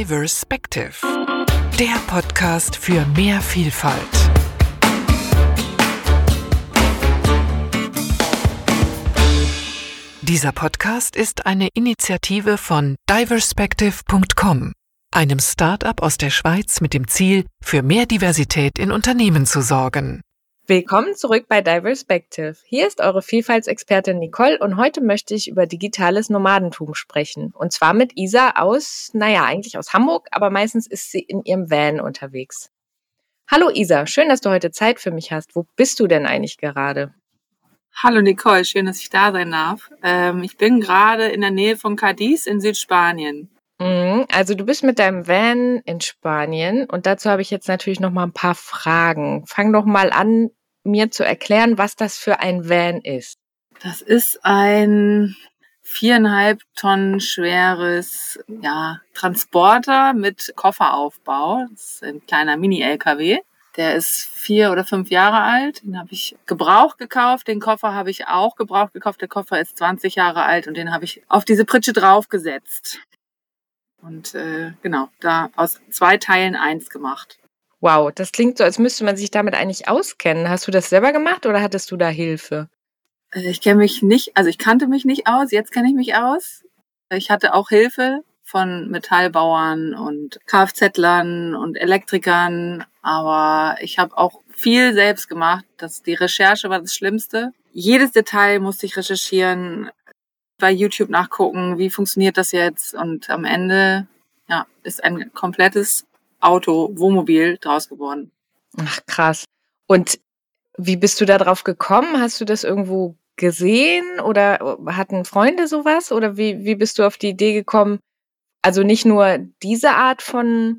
Diverspective, der Podcast für mehr Vielfalt. Dieser Podcast ist eine Initiative von diverspective.com, einem Start-up aus der Schweiz mit dem Ziel, für mehr Diversität in Unternehmen zu sorgen. Willkommen zurück bei Diverspective. Hier ist eure Vielfaltsexpertin Nicole und heute möchte ich über digitales Nomadentum sprechen. Und zwar mit Isa aus, naja, eigentlich aus Hamburg, aber meistens ist sie in ihrem Van unterwegs. Hallo Isa, schön, dass du heute Zeit für mich hast. Wo bist du denn eigentlich gerade? Hallo Nicole, schön, dass ich da sein darf. Ähm, ich bin gerade in der Nähe von Cadiz in Südspanien. Mhm, also du bist mit deinem Van in Spanien und dazu habe ich jetzt natürlich noch mal ein paar Fragen. Fang doch mal an, mir zu erklären, was das für ein Van ist. Das ist ein viereinhalb Tonnen schweres ja, Transporter mit Kofferaufbau. Das ist ein kleiner Mini-LKW. Der ist vier oder fünf Jahre alt. Den habe ich gebraucht gekauft. Den Koffer habe ich auch gebraucht gekauft. Der Koffer ist 20 Jahre alt und den habe ich auf diese Pritsche draufgesetzt. Und äh, genau, da aus zwei Teilen eins gemacht. Wow, das klingt so, als müsste man sich damit eigentlich auskennen. Hast du das selber gemacht oder hattest du da Hilfe? Äh, ich kenne mich nicht, also ich kannte mich nicht aus, jetzt kenne ich mich aus. Ich hatte auch Hilfe von Metallbauern und Kfz-Lern und Elektrikern, aber ich habe auch viel selbst gemacht. Das, die Recherche war das Schlimmste. Jedes Detail musste ich recherchieren, bei YouTube nachgucken, wie funktioniert das jetzt und am Ende ja, ist ein komplettes Auto, Wohnmobil draus geworden. Ach, krass. Und wie bist du da drauf gekommen? Hast du das irgendwo gesehen oder hatten Freunde sowas? Oder wie, wie bist du auf die Idee gekommen? Also nicht nur diese Art von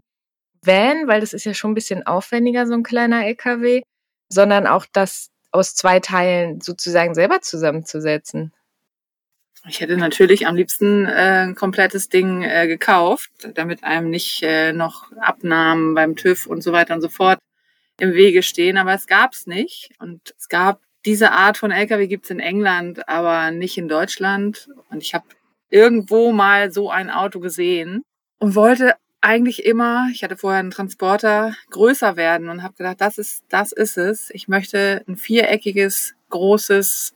Van, weil das ist ja schon ein bisschen aufwendiger, so ein kleiner LKW, sondern auch das aus zwei Teilen sozusagen selber zusammenzusetzen. Ich hätte natürlich am liebsten äh, ein komplettes Ding äh, gekauft, damit einem nicht äh, noch Abnahmen beim TÜV und so weiter und so fort im Wege stehen. Aber es gab's nicht. Und es gab diese Art von LKW gibt's in England, aber nicht in Deutschland. Und ich habe irgendwo mal so ein Auto gesehen und wollte eigentlich immer, ich hatte vorher einen Transporter, größer werden und habe gedacht, das ist, das ist es. Ich möchte ein viereckiges, großes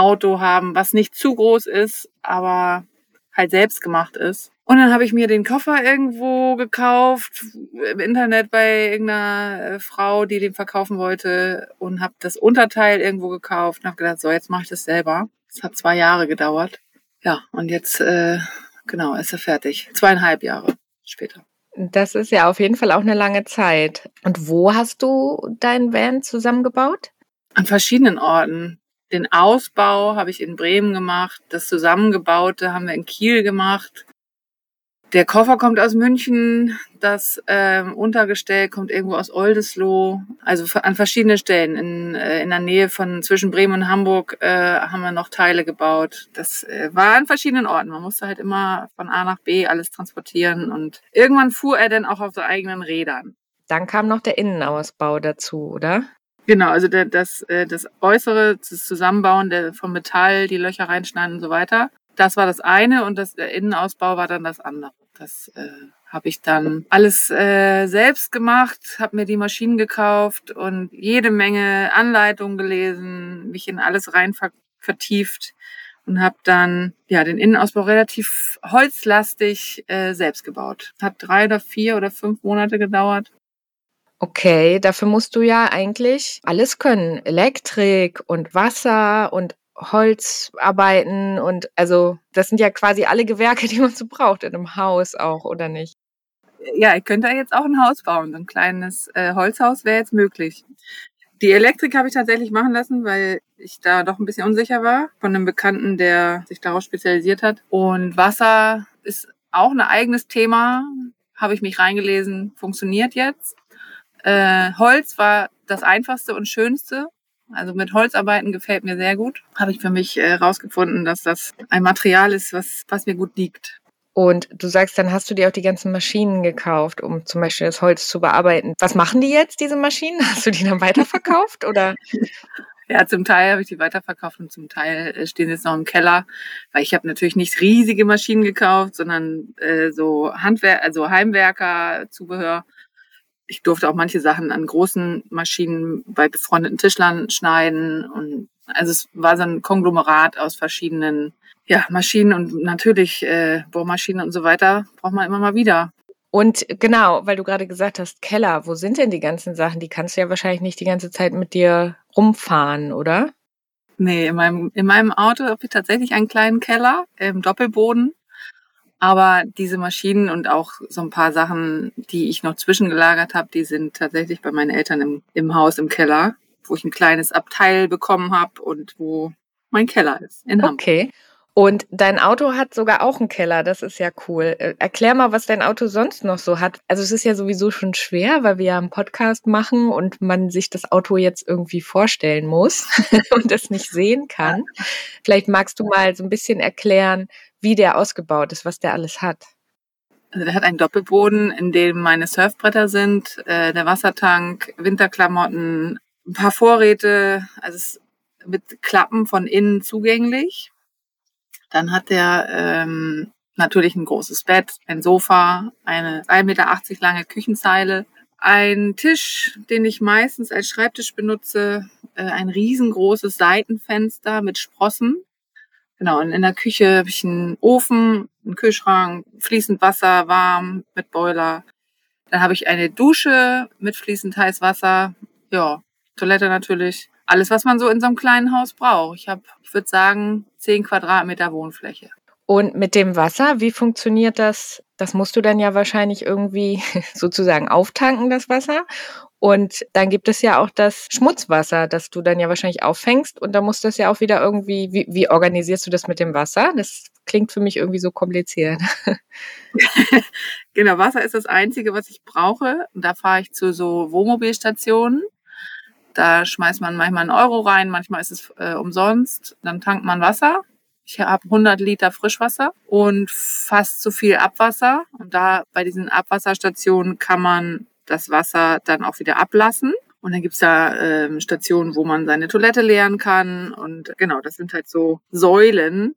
Auto haben, was nicht zu groß ist, aber halt selbst gemacht ist. Und dann habe ich mir den Koffer irgendwo gekauft, im Internet bei irgendeiner äh, Frau, die den verkaufen wollte und habe das Unterteil irgendwo gekauft und habe gedacht, so, jetzt mache ich das selber. Es hat zwei Jahre gedauert. Ja, und jetzt, äh, genau, ist er fertig. Zweieinhalb Jahre später. Das ist ja auf jeden Fall auch eine lange Zeit. Und wo hast du dein Van zusammengebaut? An verschiedenen Orten. Den Ausbau habe ich in Bremen gemacht, das Zusammengebaute haben wir in Kiel gemacht. Der Koffer kommt aus München, das ähm, Untergestell kommt irgendwo aus Oldesloe. Also an verschiedenen Stellen. In, äh, in der Nähe von zwischen Bremen und Hamburg äh, haben wir noch Teile gebaut. Das äh, war an verschiedenen Orten. Man musste halt immer von A nach B alles transportieren und irgendwann fuhr er dann auch auf so eigenen Rädern. Dann kam noch der Innenausbau dazu, oder? Genau, also das, äh, das Äußere, das Zusammenbauen der, vom Metall, die Löcher reinschneiden und so weiter. Das war das eine und das, der Innenausbau war dann das andere. Das äh, habe ich dann alles äh, selbst gemacht, habe mir die Maschinen gekauft und jede Menge Anleitungen gelesen, mich in alles rein vertieft und habe dann ja den Innenausbau relativ holzlastig äh, selbst gebaut. Hat drei oder vier oder fünf Monate gedauert. Okay, dafür musst du ja eigentlich alles können. Elektrik und Wasser und Holzarbeiten und also das sind ja quasi alle Gewerke, die man so braucht in einem Haus auch, oder nicht? Ja, ich könnte jetzt auch ein Haus bauen. Ein kleines äh, Holzhaus wäre jetzt möglich. Die Elektrik habe ich tatsächlich machen lassen, weil ich da doch ein bisschen unsicher war von einem Bekannten, der sich darauf spezialisiert hat. Und Wasser ist auch ein eigenes Thema. Habe ich mich reingelesen, funktioniert jetzt. Äh, Holz war das einfachste und schönste. Also mit Holzarbeiten gefällt mir sehr gut. Habe ich für mich herausgefunden, äh, dass das ein Material ist, was, was mir gut liegt. Und du sagst, dann hast du dir auch die ganzen Maschinen gekauft, um zum Beispiel das Holz zu bearbeiten. Was machen die jetzt, diese Maschinen? Hast du die dann weiterverkauft oder? Ja, zum Teil habe ich die weiterverkauft und zum Teil äh, stehen sie jetzt noch im Keller, weil ich habe natürlich nicht riesige Maschinen gekauft, sondern äh, so Handwerk, also Heimwerker, Zubehör. Ich durfte auch manche Sachen an großen Maschinen bei befreundeten Tischlern schneiden und also es war so ein Konglomerat aus verschiedenen ja, Maschinen und natürlich äh, Bohrmaschinen und so weiter braucht man immer mal wieder. Und genau, weil du gerade gesagt hast, Keller, wo sind denn die ganzen Sachen? Die kannst du ja wahrscheinlich nicht die ganze Zeit mit dir rumfahren, oder? Nee, in meinem, in meinem Auto habe ich tatsächlich einen kleinen Keller im Doppelboden. Aber diese Maschinen und auch so ein paar Sachen, die ich noch zwischengelagert habe, die sind tatsächlich bei meinen Eltern im, im Haus im Keller, wo ich ein kleines Abteil bekommen habe und wo mein Keller ist in Hamburg. Okay. Und dein Auto hat sogar auch einen Keller, das ist ja cool. Äh, erklär mal, was dein Auto sonst noch so hat. Also es ist ja sowieso schon schwer, weil wir ja einen Podcast machen und man sich das Auto jetzt irgendwie vorstellen muss und es nicht sehen kann. Vielleicht magst du mal so ein bisschen erklären, wie der ausgebaut ist, was der alles hat. Also der hat einen Doppelboden, in dem meine Surfbretter sind, äh, der Wassertank, Winterklamotten, ein paar Vorräte, also es mit Klappen von innen zugänglich. Dann hat er ähm, natürlich ein großes Bett, ein Sofa, eine 1,80 Meter lange Küchenzeile, ein Tisch, den ich meistens als Schreibtisch benutze, äh, ein riesengroßes Seitenfenster mit Sprossen. Genau, und in der Küche habe ich einen Ofen, einen Kühlschrank, fließend Wasser, warm, mit Boiler. Dann habe ich eine Dusche mit fließend heiß Wasser. Ja, Toilette natürlich alles, was man so in so einem kleinen Haus braucht. Ich habe, ich würde sagen, zehn Quadratmeter Wohnfläche. Und mit dem Wasser, wie funktioniert das? Das musst du dann ja wahrscheinlich irgendwie sozusagen auftanken, das Wasser. Und dann gibt es ja auch das Schmutzwasser, das du dann ja wahrscheinlich auffängst. Und da muss das ja auch wieder irgendwie, wie, wie organisierst du das mit dem Wasser? Das klingt für mich irgendwie so kompliziert. genau, Wasser ist das Einzige, was ich brauche. Und da fahre ich zu so Wohnmobilstationen da schmeißt man manchmal einen Euro rein, manchmal ist es äh, umsonst. Dann tankt man Wasser. Ich habe 100 Liter Frischwasser und fast so viel Abwasser. Und da bei diesen Abwasserstationen kann man das Wasser dann auch wieder ablassen. Und dann gibt's da ähm, Stationen, wo man seine Toilette leeren kann. Und genau, das sind halt so Säulen,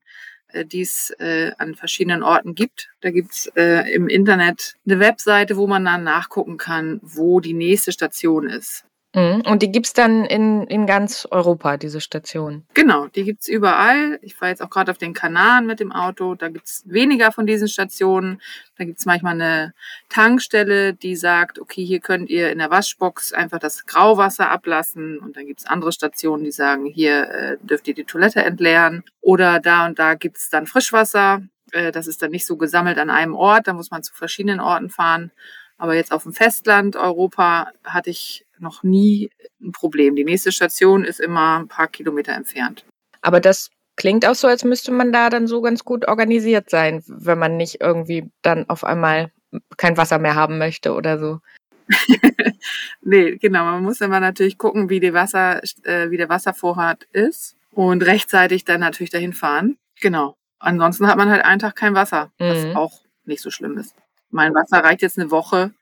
äh, die es äh, an verschiedenen Orten gibt. Da gibt's äh, im Internet eine Webseite, wo man dann nachgucken kann, wo die nächste Station ist. Mhm. Und die gibt's dann in, in ganz Europa, diese Station? Genau, die gibt's überall. Ich fahre jetzt auch gerade auf den Kanaren mit dem Auto. Da gibt's weniger von diesen Stationen. Da gibt's manchmal eine Tankstelle, die sagt, okay, hier könnt ihr in der Waschbox einfach das Grauwasser ablassen. Und dann gibt's andere Stationen, die sagen, hier äh, dürft ihr die Toilette entleeren. Oder da und da gibt's dann Frischwasser. Äh, das ist dann nicht so gesammelt an einem Ort. Da muss man zu verschiedenen Orten fahren. Aber jetzt auf dem Festland Europa hatte ich noch nie ein Problem. Die nächste Station ist immer ein paar Kilometer entfernt. Aber das klingt auch so, als müsste man da dann so ganz gut organisiert sein, wenn man nicht irgendwie dann auf einmal kein Wasser mehr haben möchte oder so. nee, genau. Man muss immer natürlich gucken, wie, die Wasser, äh, wie der Wasservorrat ist und rechtzeitig dann natürlich dahin fahren. Genau. Ansonsten hat man halt einen Tag kein Wasser, was mhm. auch nicht so schlimm ist. Mein Wasser reicht jetzt eine Woche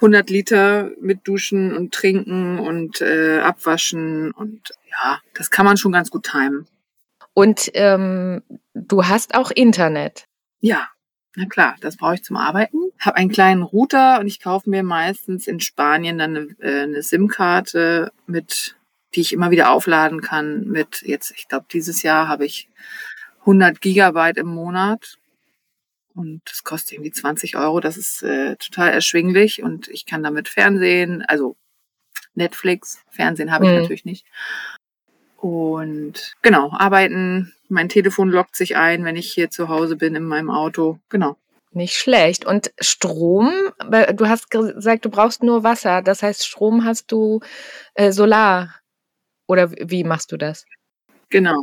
100 Liter mit Duschen und Trinken und äh, Abwaschen und ja, das kann man schon ganz gut timen. Und ähm, du hast auch Internet. Ja, na klar, das brauche ich zum Arbeiten. Habe einen kleinen Router und ich kaufe mir meistens in Spanien dann eine, äh, eine SIM-Karte mit, die ich immer wieder aufladen kann. Mit jetzt, ich glaube, dieses Jahr habe ich 100 Gigabyte im Monat und das kostet irgendwie 20 Euro. Das ist äh, total erschwinglich und ich kann damit Fernsehen, also Netflix, Fernsehen habe ich mhm. natürlich nicht. Und genau, arbeiten. Mein Telefon lockt sich ein, wenn ich hier zu Hause bin in meinem Auto. Genau. Nicht schlecht. Und Strom, du hast gesagt, du brauchst nur Wasser. Das heißt, Strom hast du äh, Solar. Oder wie machst du das? Genau.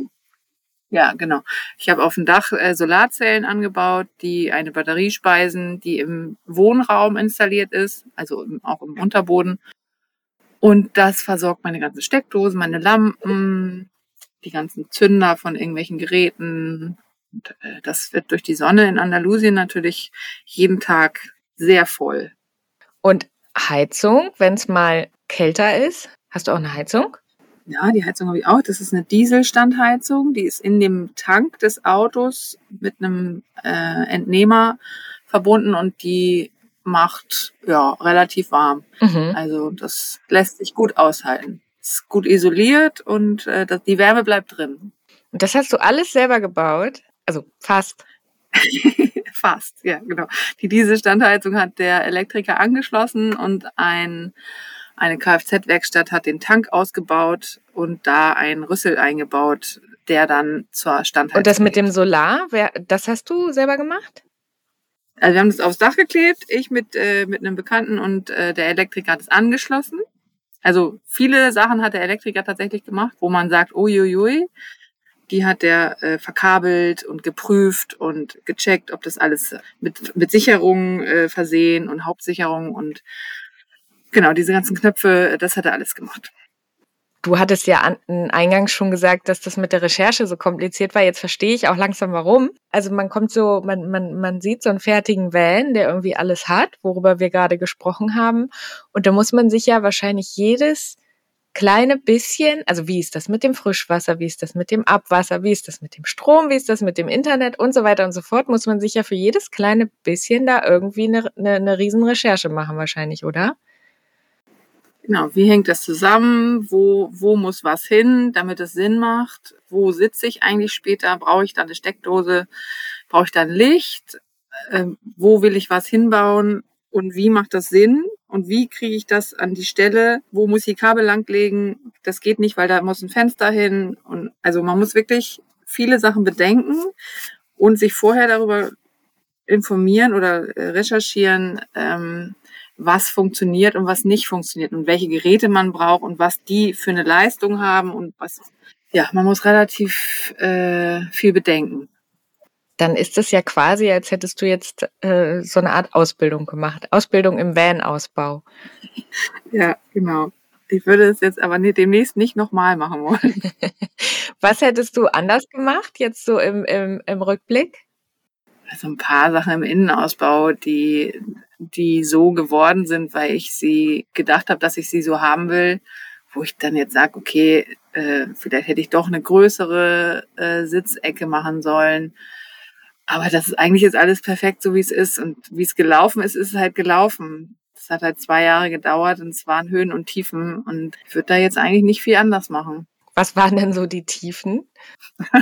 Ja, genau. Ich habe auf dem Dach äh, Solarzellen angebaut, die eine Batterie speisen, die im Wohnraum installiert ist, also im, auch im Unterboden. Und das versorgt meine ganzen Steckdosen, meine Lampen, die ganzen Zünder von irgendwelchen Geräten. Und, äh, das wird durch die Sonne in Andalusien natürlich jeden Tag sehr voll. Und Heizung, wenn es mal kälter ist, hast du auch eine Heizung? Ja, die Heizung habe ich auch. Das ist eine Dieselstandheizung. Die ist in dem Tank des Autos mit einem äh, Entnehmer verbunden und die macht ja relativ warm. Mhm. Also das lässt sich gut aushalten. Ist gut isoliert und äh, das, die Wärme bleibt drin. Und das hast du alles selber gebaut? Also fast. fast, ja, genau. Die Dieselstandheizung hat der Elektriker angeschlossen und ein eine Kfz-Werkstatt hat den Tank ausgebaut und da ein Rüssel eingebaut, der dann zur Standheizung. Und das mit dem Solar, wer, das hast du selber gemacht? Also wir haben das aufs Dach geklebt, ich mit, äh, mit einem Bekannten und äh, der Elektriker hat es angeschlossen. Also viele Sachen hat der Elektriker tatsächlich gemacht, wo man sagt, uiuiui, die hat der äh, verkabelt und geprüft und gecheckt, ob das alles mit, mit Sicherungen äh, versehen und Hauptsicherung und genau, diese ganzen Knöpfe, das hat er alles gemacht. Du hattest ja an, eingangs schon gesagt, dass das mit der Recherche so kompliziert war. Jetzt verstehe ich auch langsam warum. Also man kommt so, man, man, man sieht so einen fertigen Van, der irgendwie alles hat, worüber wir gerade gesprochen haben. Und da muss man sich ja wahrscheinlich jedes kleine bisschen, also wie ist das mit dem Frischwasser, wie ist das mit dem Abwasser, wie ist das mit dem Strom, wie ist das mit dem Internet und so weiter und so fort, muss man sich ja für jedes kleine bisschen da irgendwie eine, eine, eine riesen Recherche machen wahrscheinlich, oder? Genau, wie hängt das zusammen? Wo, wo muss was hin, damit es Sinn macht? Wo sitze ich eigentlich später? Brauche ich da eine Steckdose? Brauche ich da ein Licht? Ähm, wo will ich was hinbauen? Und wie macht das Sinn? Und wie kriege ich das an die Stelle? Wo muss ich Kabel langlegen? Das geht nicht, weil da muss ein Fenster hin. Und also man muss wirklich viele Sachen bedenken und sich vorher darüber informieren oder äh, recherchieren, ähm, was funktioniert und was nicht funktioniert und welche Geräte man braucht und was die für eine Leistung haben und was, ja, man muss relativ äh, viel bedenken. Dann ist es ja quasi, als hättest du jetzt äh, so eine Art Ausbildung gemacht. Ausbildung im Van-Ausbau. ja, genau. Ich würde es jetzt aber demnächst nicht nochmal machen wollen. was hättest du anders gemacht, jetzt so im, im, im Rückblick? Also ein paar Sachen im Innenausbau, die die so geworden sind, weil ich sie gedacht habe, dass ich sie so haben will, wo ich dann jetzt sage, okay, äh, vielleicht hätte ich doch eine größere äh, Sitzecke machen sollen. Aber das ist eigentlich jetzt alles perfekt, so wie es ist. Und wie es gelaufen ist, ist es halt gelaufen. Es hat halt zwei Jahre gedauert und es waren Höhen und Tiefen. Und ich würde da jetzt eigentlich nicht viel anders machen. Was waren denn so die Tiefen?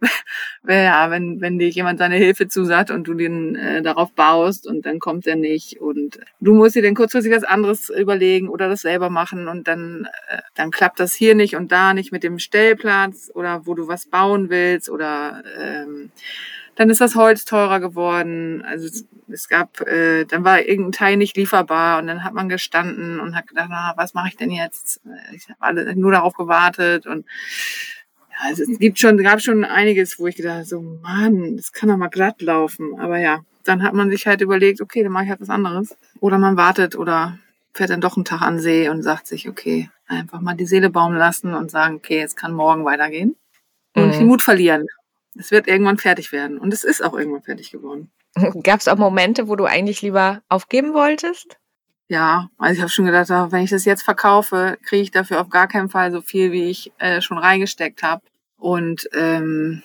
ja, wenn, wenn dir jemand seine Hilfe zusagt und du den äh, darauf baust und dann kommt er nicht und du musst dir dann kurzfristig was anderes überlegen oder das selber machen und dann, äh, dann klappt das hier nicht und da nicht mit dem Stellplatz oder wo du was bauen willst oder ähm, dann ist das Holz teurer geworden. Also es, es gab, äh, dann war irgendein Teil nicht lieferbar und dann hat man gestanden und hat gedacht, na, was mache ich denn jetzt? Ich habe alle nur darauf gewartet und also es gibt schon, gab schon einiges, wo ich gedacht habe, so Mann, das kann doch mal glatt laufen. Aber ja, dann hat man sich halt überlegt, okay, dann mache ich halt was anderes. Oder man wartet oder fährt dann doch einen Tag an See und sagt sich, okay, einfach mal die Seele baumen lassen und sagen, okay, es kann morgen weitergehen. Und mhm. den Mut verlieren. Es wird irgendwann fertig werden. Und es ist auch irgendwann fertig geworden. Gab es auch Momente, wo du eigentlich lieber aufgeben wolltest? Ja, also ich habe schon gedacht, wenn ich das jetzt verkaufe, kriege ich dafür auf gar keinen Fall so viel, wie ich äh, schon reingesteckt habe. Und ähm,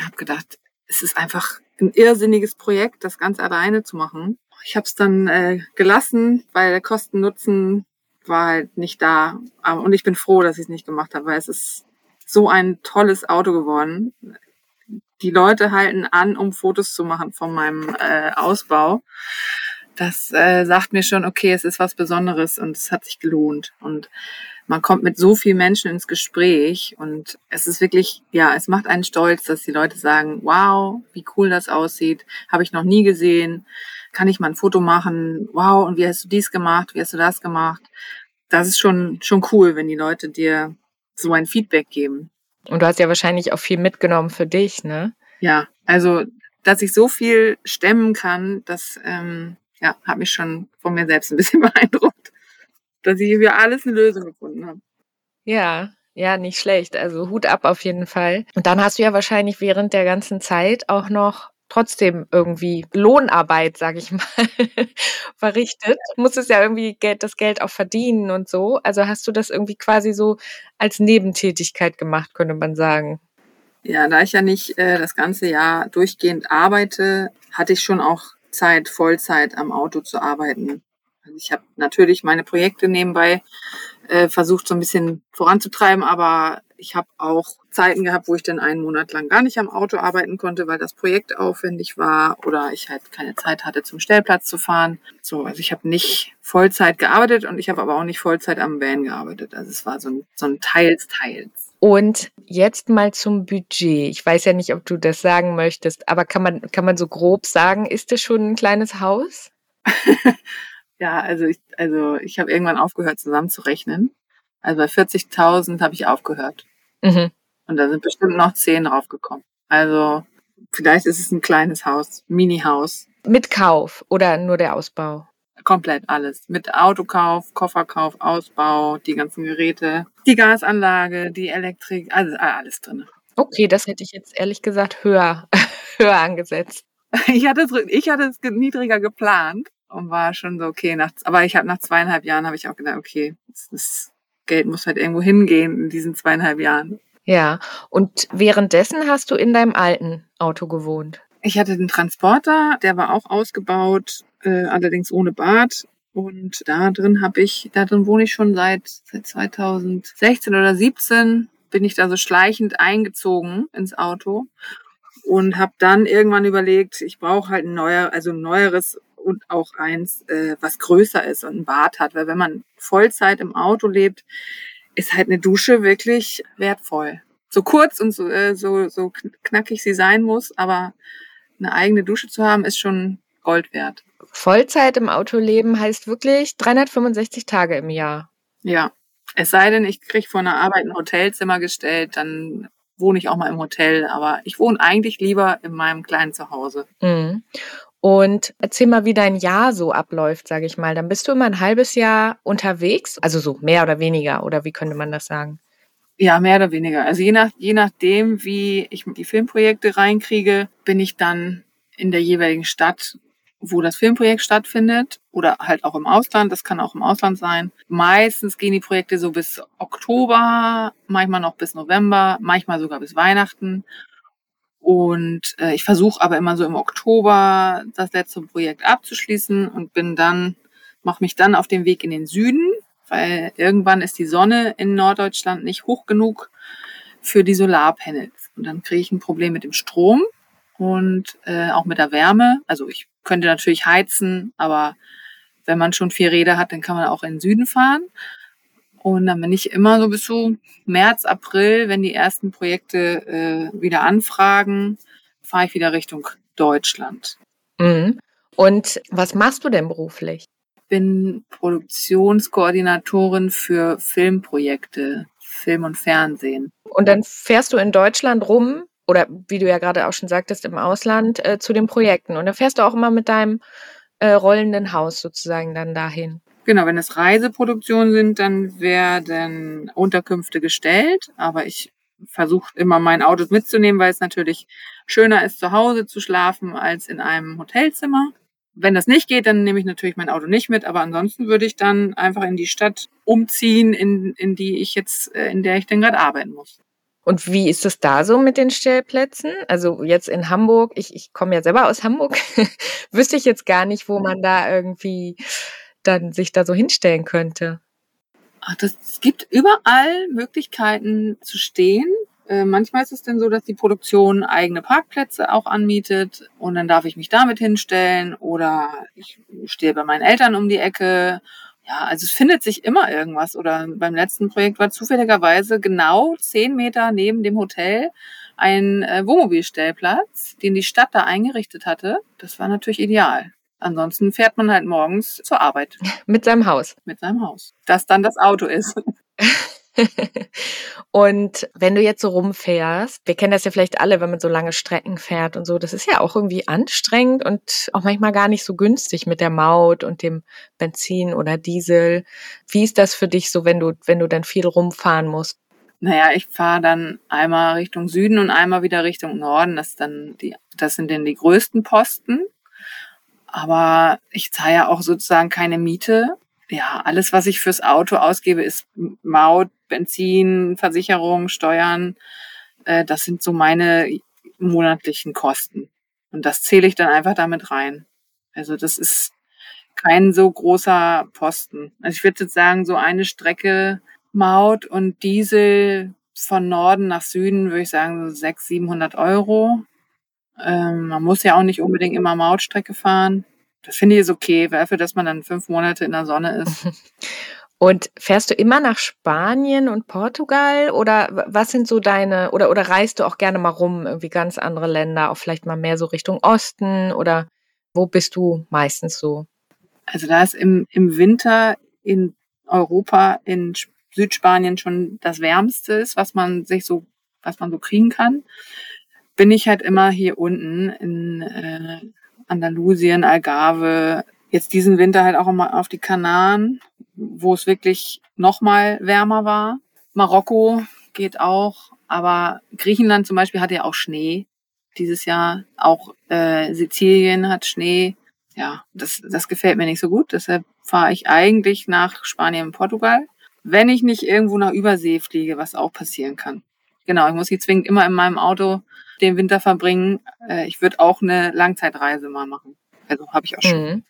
habe gedacht, es ist einfach ein irrsinniges Projekt, das ganz alleine zu machen. Ich habe es dann äh, gelassen, weil der Kosten-Nutzen war halt nicht da. Und ich bin froh, dass ich es nicht gemacht habe, weil es ist so ein tolles Auto geworden. Die Leute halten an, um Fotos zu machen von meinem äh, Ausbau das äh, sagt mir schon, okay, es ist was Besonderes und es hat sich gelohnt. Und man kommt mit so vielen Menschen ins Gespräch und es ist wirklich, ja, es macht einen stolz, dass die Leute sagen, wow, wie cool das aussieht, habe ich noch nie gesehen, kann ich mal ein Foto machen, wow, und wie hast du dies gemacht, wie hast du das gemacht? Das ist schon, schon cool, wenn die Leute dir so ein Feedback geben. Und du hast ja wahrscheinlich auch viel mitgenommen für dich, ne? Ja, also, dass ich so viel stemmen kann, das ähm, ja, hat mich schon von mir selbst ein bisschen beeindruckt, dass ich für alles eine Lösung gefunden habe. Ja, ja, nicht schlecht. Also Hut ab auf jeden Fall. Und dann hast du ja wahrscheinlich während der ganzen Zeit auch noch trotzdem irgendwie Lohnarbeit, sage ich mal, verrichtet. Muss es ja irgendwie Geld, das Geld auch verdienen und so. Also hast du das irgendwie quasi so als Nebentätigkeit gemacht, könnte man sagen. Ja, da ich ja nicht äh, das ganze Jahr durchgehend arbeite, hatte ich schon auch Zeit, Vollzeit am Auto zu arbeiten. Also ich habe natürlich meine Projekte nebenbei äh, versucht, so ein bisschen voranzutreiben, aber ich habe auch Zeiten gehabt, wo ich dann einen Monat lang gar nicht am Auto arbeiten konnte, weil das Projekt aufwendig war oder ich halt keine Zeit hatte, zum Stellplatz zu fahren. So, also ich habe nicht Vollzeit gearbeitet und ich habe aber auch nicht Vollzeit am Van gearbeitet. Also es war so ein, so ein Teils, Teils. Und jetzt mal zum Budget. Ich weiß ja nicht, ob du das sagen möchtest, aber kann man, kann man so grob sagen, ist das schon ein kleines Haus? ja, also ich, also ich habe irgendwann aufgehört zusammenzurechnen. Also bei 40.000 habe ich aufgehört. Mhm. Und da sind bestimmt noch zehn draufgekommen. Also vielleicht ist es ein kleines Haus, Mini-Haus. Mit Kauf oder nur der Ausbau? Komplett alles. Mit Autokauf, Kofferkauf, Ausbau, die ganzen Geräte, die Gasanlage, die Elektrik, also alles drin. Okay, das hätte ich jetzt ehrlich gesagt höher, höher angesetzt. Ich hatte, es, ich hatte es niedriger geplant und war schon so, okay, nach, aber ich habe nach zweieinhalb Jahren habe ich auch gedacht, okay, das Geld muss halt irgendwo hingehen in diesen zweieinhalb Jahren. Ja, und währenddessen hast du in deinem alten Auto gewohnt. Ich hatte den Transporter, der war auch ausgebaut, äh, allerdings ohne Bad. Und da drin habe ich, da drin wohne ich schon seit, seit 2016 oder 17 bin ich da so schleichend eingezogen ins Auto und habe dann irgendwann überlegt, ich brauche halt ein neuer, also ein neueres und auch eins, äh, was größer ist und ein Bad hat, weil wenn man Vollzeit im Auto lebt, ist halt eine Dusche wirklich wertvoll. So kurz und so, äh, so, so knackig sie sein muss, aber eine eigene Dusche zu haben, ist schon Gold wert. Vollzeit im Auto leben heißt wirklich 365 Tage im Jahr. Ja. Es sei denn, ich kriege von der Arbeit ein Hotelzimmer gestellt, dann wohne ich auch mal im Hotel, aber ich wohne eigentlich lieber in meinem kleinen Zuhause. Mhm. Und erzähl mal, wie dein Jahr so abläuft, sage ich mal. Dann bist du immer ein halbes Jahr unterwegs, also so mehr oder weniger, oder wie könnte man das sagen? Ja, mehr oder weniger. Also je, nach, je nachdem, wie ich die Filmprojekte reinkriege, bin ich dann in der jeweiligen Stadt, wo das Filmprojekt stattfindet oder halt auch im Ausland. Das kann auch im Ausland sein. Meistens gehen die Projekte so bis Oktober, manchmal noch bis November, manchmal sogar bis Weihnachten. Und äh, ich versuche aber immer so im Oktober das letzte Projekt abzuschließen und bin dann, mache mich dann auf den Weg in den Süden, weil irgendwann ist die Sonne in Norddeutschland nicht hoch genug für die Solarpanels. Und dann kriege ich ein Problem mit dem Strom und äh, auch mit der Wärme. Also ich könnte natürlich heizen, aber wenn man schon vier Räder hat, dann kann man auch in den Süden fahren. Und dann bin ich immer so bis zu März, April, wenn die ersten Projekte äh, wieder anfragen, fahre ich wieder Richtung Deutschland. Mhm. Und was machst du denn beruflich? Ich bin Produktionskoordinatorin für Filmprojekte, Film und Fernsehen. Und dann fährst du in Deutschland rum oder wie du ja gerade auch schon sagtest, im Ausland äh, zu den Projekten. Und dann fährst du auch immer mit deinem äh, rollenden Haus sozusagen dann dahin. Genau, wenn es Reiseproduktionen sind, dann werden Unterkünfte gestellt, aber ich versuche immer mein Auto mitzunehmen, weil es natürlich schöner ist, zu Hause zu schlafen als in einem Hotelzimmer. Wenn das nicht geht, dann nehme ich natürlich mein Auto nicht mit, aber ansonsten würde ich dann einfach in die Stadt umziehen, in, in die ich jetzt, äh, in der ich denn gerade arbeiten muss. Und wie ist es da so mit den Stellplätzen? Also jetzt in Hamburg, ich, ich komme ja selber aus Hamburg, wüsste ich jetzt gar nicht, wo man da irgendwie dann sich da so hinstellen könnte? Ach, das, es gibt überall Möglichkeiten zu stehen. Äh, manchmal ist es denn so, dass die Produktion eigene Parkplätze auch anmietet und dann darf ich mich damit hinstellen oder ich stehe bei meinen Eltern um die Ecke. Ja, also es findet sich immer irgendwas. Oder beim letzten Projekt war zufälligerweise genau zehn Meter neben dem Hotel ein äh, Wohnmobilstellplatz, den die Stadt da eingerichtet hatte. Das war natürlich ideal. Ansonsten fährt man halt morgens zur Arbeit. Mit seinem Haus. Mit seinem Haus. Das dann das Auto ist. und wenn du jetzt so rumfährst, wir kennen das ja vielleicht alle, wenn man so lange Strecken fährt und so, das ist ja auch irgendwie anstrengend und auch manchmal gar nicht so günstig mit der Maut und dem Benzin oder Diesel. Wie ist das für dich so, wenn du, wenn du dann viel rumfahren musst? Naja, ich fahre dann einmal Richtung Süden und einmal wieder Richtung Norden. Das, dann die, das sind dann die größten Posten. Aber ich zahle ja auch sozusagen keine Miete. Ja, alles, was ich fürs Auto ausgebe, ist Maut, Benzin, Versicherung, Steuern. Äh, das sind so meine monatlichen Kosten. Und das zähle ich dann einfach damit rein. Also das ist kein so großer Posten. Also ich würde jetzt sagen, so eine Strecke Maut und Diesel von Norden nach Süden würde ich sagen so 600, 700 Euro. Ähm, man muss ja auch nicht unbedingt immer Mautstrecke fahren. Das finde ich ist okay, dafür, dass man dann fünf Monate in der Sonne ist. Und fährst du immer nach Spanien und Portugal oder was sind so deine, oder, oder reist du auch gerne mal rum, irgendwie ganz andere Länder, auch vielleicht mal mehr so Richtung Osten oder wo bist du meistens so? Also da ist im, im Winter in Europa, in Südspanien schon das Wärmste ist, was man sich so, was man so kriegen kann, bin ich halt immer hier unten in äh, Andalusien, Algarve, jetzt diesen Winter halt auch immer auf die Kanaren, wo es wirklich noch mal wärmer war. Marokko geht auch, aber Griechenland zum Beispiel hat ja auch Schnee dieses Jahr. Auch äh, Sizilien hat Schnee. Ja, das, das gefällt mir nicht so gut. Deshalb fahre ich eigentlich nach Spanien und Portugal, wenn ich nicht irgendwo nach Übersee fliege, was auch passieren kann. Genau, ich muss hier zwingend immer in meinem Auto den Winter verbringen. Äh, ich würde auch eine Langzeitreise mal machen. Also habe ich auch schon. Mhm.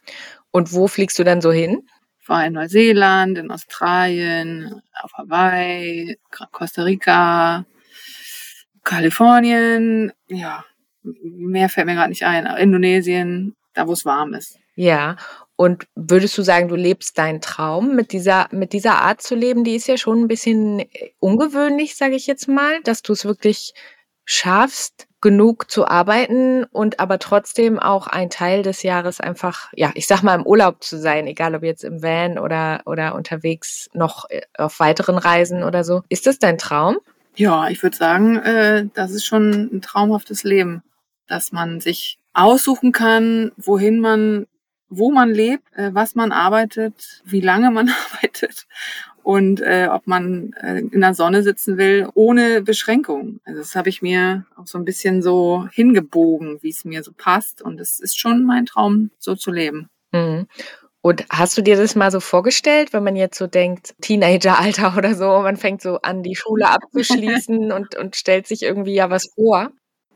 Und wo fliegst du dann so hin? Ich war in Neuseeland, in Australien, auf Hawaii, Costa Rica, Kalifornien, ja, mehr fällt mir gerade nicht ein, Indonesien, da wo es warm ist. Ja, und würdest du sagen, du lebst deinen Traum mit dieser, mit dieser Art zu leben? Die ist ja schon ein bisschen ungewöhnlich, sage ich jetzt mal, dass du es wirklich schaffst, genug zu arbeiten und aber trotzdem auch ein Teil des Jahres einfach, ja, ich sag mal im Urlaub zu sein, egal ob jetzt im Van oder, oder unterwegs noch äh, auf weiteren Reisen oder so. Ist das dein Traum? Ja, ich würde sagen, äh, das ist schon ein traumhaftes Leben, dass man sich aussuchen kann, wohin man, wo man lebt, äh, was man arbeitet, wie lange man arbeitet und äh, ob man äh, in der Sonne sitzen will, ohne Beschränkung. Also das habe ich mir auch so ein bisschen so hingebogen, wie es mir so passt. Und es ist schon mein Traum, so zu leben. Mhm. Und hast du dir das mal so vorgestellt, wenn man jetzt so denkt, Teenageralter oder so, man fängt so an, die Schule abzuschließen und, und stellt sich irgendwie ja was vor?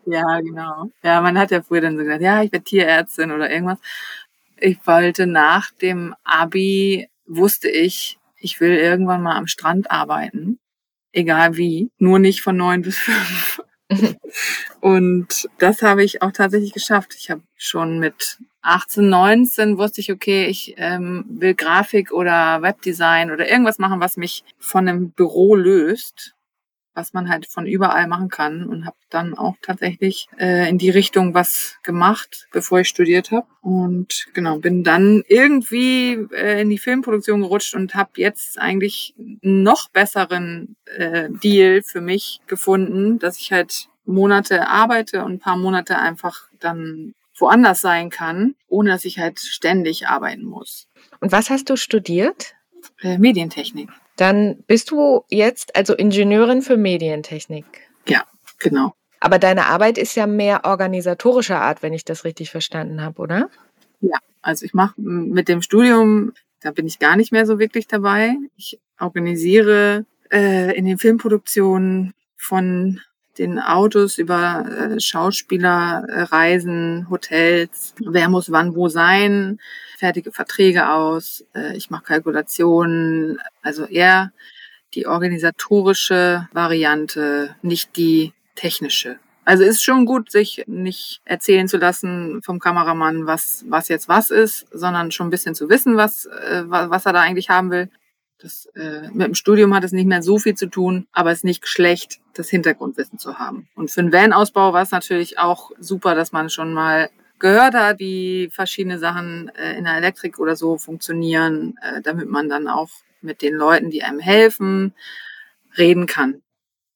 Ja, genau. Ja, man hat ja früher dann so gesagt, ja, ich werde Tierärztin oder irgendwas. Ich wollte nach dem Abi, wusste ich, ich will irgendwann mal am Strand arbeiten, egal wie, nur nicht von neun bis fünf. und das habe ich auch tatsächlich geschafft. Ich habe schon mit 18, 19 wusste ich, okay, ich ähm, will Grafik oder Webdesign oder irgendwas machen, was mich von einem Büro löst was man halt von überall machen kann und habe dann auch tatsächlich äh, in die Richtung was gemacht, bevor ich studiert habe und genau bin dann irgendwie äh, in die Filmproduktion gerutscht und habe jetzt eigentlich noch besseren äh, Deal für mich gefunden, dass ich halt Monate arbeite und ein paar Monate einfach dann woanders sein kann, ohne dass ich halt ständig arbeiten muss. Und was hast du studiert? Äh, Medientechnik. Dann bist du jetzt also Ingenieurin für Medientechnik. Ja, genau. Aber deine Arbeit ist ja mehr organisatorischer Art, wenn ich das richtig verstanden habe, oder? Ja, also ich mache mit dem Studium, da bin ich gar nicht mehr so wirklich dabei. Ich organisiere äh, in den Filmproduktionen von den Autos über äh, Schauspieler, äh, Reisen, Hotels, wer muss wann wo sein, fertige Verträge aus, äh, ich mache Kalkulationen, also eher die organisatorische Variante, nicht die technische. Also ist schon gut, sich nicht erzählen zu lassen vom Kameramann, was, was jetzt was ist, sondern schon ein bisschen zu wissen, was, äh, was er da eigentlich haben will. Das, äh, mit dem Studium hat es nicht mehr so viel zu tun, aber es ist nicht schlecht, das Hintergrundwissen zu haben. Und für einen Van-Ausbau war es natürlich auch super, dass man schon mal gehört hat, wie verschiedene Sachen äh, in der Elektrik oder so funktionieren, äh, damit man dann auch mit den Leuten, die einem helfen, reden kann.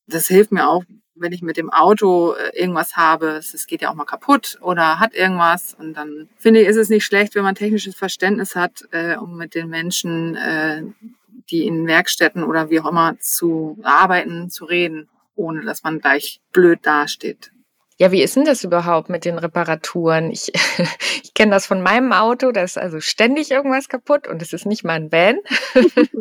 Das hilft mir auch, wenn ich mit dem Auto äh, irgendwas habe. Es geht ja auch mal kaputt oder hat irgendwas. Und dann finde ich, ist es nicht schlecht, wenn man technisches Verständnis hat, äh, um mit den Menschen, äh, die in Werkstätten oder wie auch immer zu arbeiten, zu reden, ohne dass man gleich blöd dasteht. Ja, wie ist denn das überhaupt mit den Reparaturen? Ich, ich kenne das von meinem Auto, da ist also ständig irgendwas kaputt und es ist nicht mal ein Van.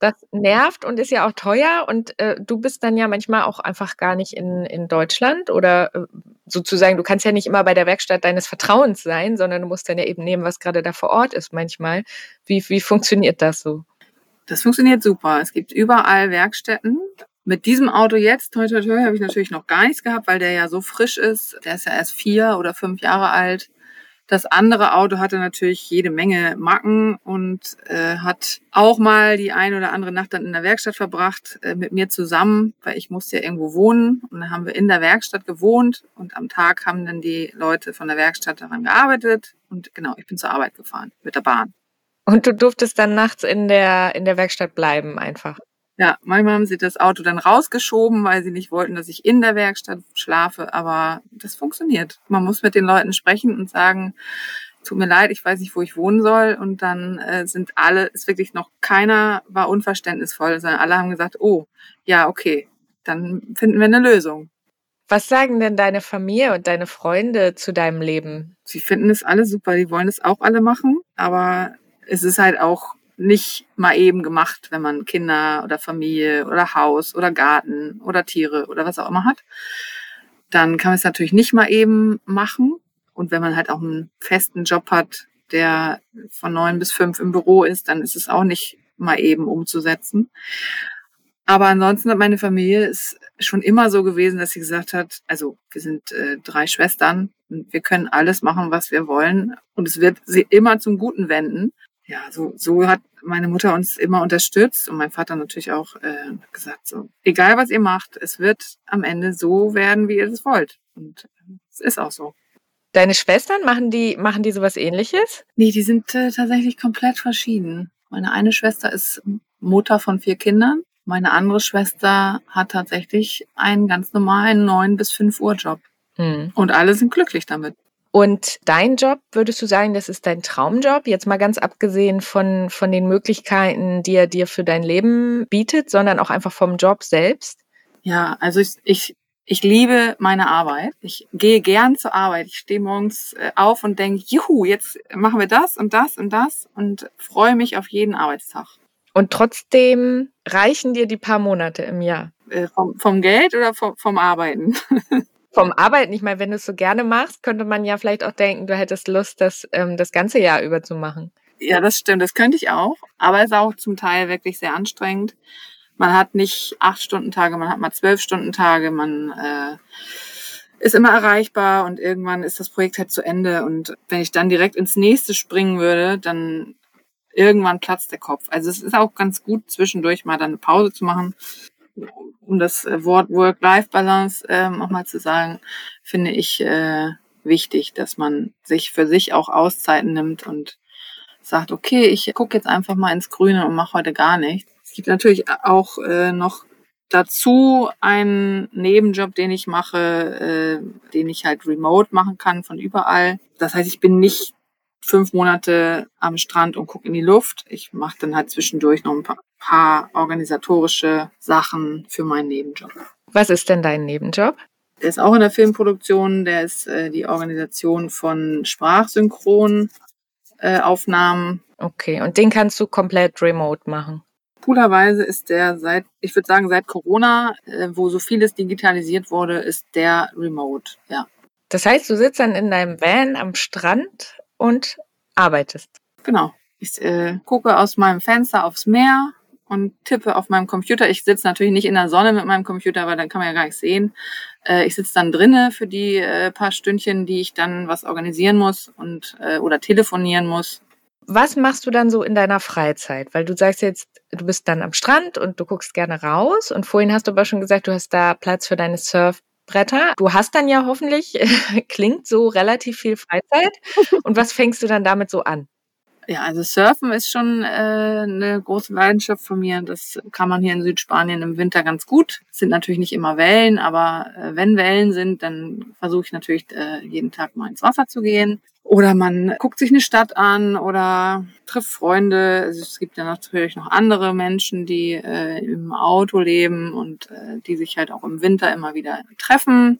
das nervt und ist ja auch teuer und äh, du bist dann ja manchmal auch einfach gar nicht in, in Deutschland oder äh, sozusagen, du kannst ja nicht immer bei der Werkstatt deines Vertrauens sein, sondern du musst dann ja eben nehmen, was gerade da vor Ort ist manchmal. Wie, wie funktioniert das so? Das funktioniert super. Es gibt überall Werkstätten mit diesem Auto jetzt, toi, toi, toi, habe ich natürlich noch gar nichts gehabt, weil der ja so frisch ist. Der ist ja erst vier oder fünf Jahre alt. Das andere Auto hatte natürlich jede Menge Macken und äh, hat auch mal die eine oder andere Nacht dann in der Werkstatt verbracht äh, mit mir zusammen, weil ich musste ja irgendwo wohnen und dann haben wir in der Werkstatt gewohnt und am Tag haben dann die Leute von der Werkstatt daran gearbeitet und genau, ich bin zur Arbeit gefahren mit der Bahn. Und du durftest dann nachts in der in der Werkstatt bleiben einfach. Ja, manchmal haben sie das Auto dann rausgeschoben, weil sie nicht wollten, dass ich in der Werkstatt schlafe, aber das funktioniert. Man muss mit den Leuten sprechen und sagen, tut mir leid, ich weiß nicht, wo ich wohnen soll. Und dann äh, sind alle, ist wirklich noch keiner war unverständnisvoll, sondern alle haben gesagt, oh, ja, okay, dann finden wir eine Lösung. Was sagen denn deine Familie und deine Freunde zu deinem Leben? Sie finden es alle super, die wollen es auch alle machen, aber es ist halt auch nicht mal eben gemacht, wenn man Kinder oder Familie oder Haus oder Garten oder Tiere oder was auch immer hat. Dann kann man es natürlich nicht mal eben machen. Und wenn man halt auch einen festen Job hat, der von neun bis fünf im Büro ist, dann ist es auch nicht mal eben umzusetzen. Aber ansonsten hat meine Familie es schon immer so gewesen, dass sie gesagt hat, also wir sind äh, drei Schwestern und wir können alles machen, was wir wollen und es wird sie immer zum Guten wenden ja, so, so hat meine Mutter uns immer unterstützt und mein Vater natürlich auch äh, gesagt, so, egal was ihr macht, es wird am Ende so werden, wie ihr es wollt. Und äh, es ist auch so. Deine Schwestern, machen die, machen die sowas ähnliches? Nee, die sind äh, tatsächlich komplett verschieden. Meine eine Schwester ist Mutter von vier Kindern. Meine andere Schwester hat tatsächlich einen ganz normalen neun bis fünf Uhr Job. Hm. Und alle sind glücklich damit. Und dein Job, würdest du sagen, das ist dein Traumjob? Jetzt mal ganz abgesehen von, von den Möglichkeiten, die er dir für dein Leben bietet, sondern auch einfach vom Job selbst? Ja, also ich, ich, ich liebe meine Arbeit. Ich gehe gern zur Arbeit. Ich stehe morgens äh, auf und denke, juhu, jetzt machen wir das und das und das und freue mich auf jeden Arbeitstag. Und trotzdem reichen dir die paar Monate im Jahr? Äh, vom, vom Geld oder vom, vom Arbeiten? vom Arbeiten, ich meine, wenn du es so gerne machst, könnte man ja vielleicht auch denken, du hättest Lust, das ähm, das ganze Jahr über zu machen. Ja, das stimmt, das könnte ich auch. Aber es ist auch zum Teil wirklich sehr anstrengend. Man hat nicht acht Stunden Tage, man hat mal zwölf Stunden Tage, man äh, ist immer erreichbar und irgendwann ist das Projekt halt zu Ende. Und wenn ich dann direkt ins nächste springen würde, dann irgendwann platzt der Kopf. Also es ist auch ganz gut, zwischendurch mal dann eine Pause zu machen um das äh, Wort Work-Life-Balance ähm, auch mal zu sagen, finde ich äh, wichtig, dass man sich für sich auch Auszeiten nimmt und sagt, okay, ich gucke jetzt einfach mal ins Grüne und mache heute gar nichts. Es gibt natürlich auch äh, noch dazu einen Nebenjob, den ich mache, äh, den ich halt remote machen kann von überall. Das heißt, ich bin nicht fünf Monate am Strand und gucke in die Luft. Ich mache dann halt zwischendurch noch ein paar, paar organisatorische Sachen für meinen Nebenjob. Was ist denn dein Nebenjob? Der ist auch in der Filmproduktion. Der ist äh, die Organisation von Sprachsynchronaufnahmen. Äh, okay, und den kannst du komplett remote machen? Coolerweise ist der seit, ich würde sagen, seit Corona, äh, wo so vieles digitalisiert wurde, ist der remote, ja. Das heißt, du sitzt dann in deinem Van am Strand und arbeitest. Genau. Ich äh, gucke aus meinem Fenster aufs Meer und tippe auf meinem Computer. Ich sitze natürlich nicht in der Sonne mit meinem Computer, weil dann kann man ja gar nicht sehen. Äh, ich sitze dann drinnen für die äh, paar Stündchen, die ich dann was organisieren muss und äh, oder telefonieren muss. Was machst du dann so in deiner Freizeit? Weil du sagst jetzt, du bist dann am Strand und du guckst gerne raus. Und vorhin hast du aber schon gesagt, du hast da Platz für deine Surf Bretter. Du hast dann ja hoffentlich, klingt so relativ viel Freizeit. Und was fängst du dann damit so an? Ja, also Surfen ist schon äh, eine große Leidenschaft von mir. Das kann man hier in Südspanien im Winter ganz gut. Es sind natürlich nicht immer Wellen, aber äh, wenn Wellen sind, dann versuche ich natürlich äh, jeden Tag mal ins Wasser zu gehen. Oder man guckt sich eine Stadt an oder trifft Freunde. Also es gibt ja natürlich noch andere Menschen, die äh, im Auto leben und äh, die sich halt auch im Winter immer wieder treffen